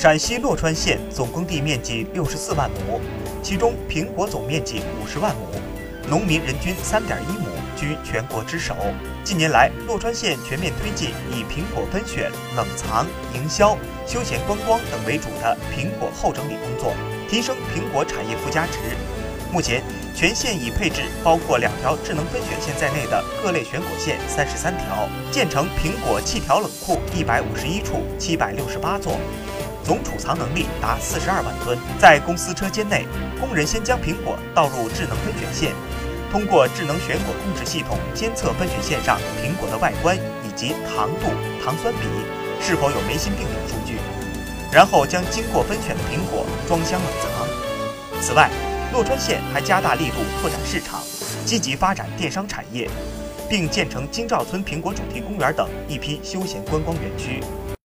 陕西洛川县总耕地面积六十四万亩，其中苹果总面积五十万亩，农民人均三点一亩，居全国之首。近年来，洛川县全面推进以苹果分选、冷藏、营销、休闲观光等为主的苹果后整理工作，提升苹果产业附加值。目前，全县已配置包括两条智能分选线在内的各类选果线三十三条，建成苹果气调冷库一百五十一处，七百六十八座，总储藏能力达四十二万吨。在公司车间内，工人先将苹果倒入智能分选线，通过智能选果控制系统监测分选线上苹果的外观以及糖度、糖酸比是否有霉心病等数据，然后将经过分选的苹果装箱冷藏。此外，洛川县还加大力度拓展市场，积极发展电商产业，并建成金兆村苹果主题公园等一批休闲观光园区。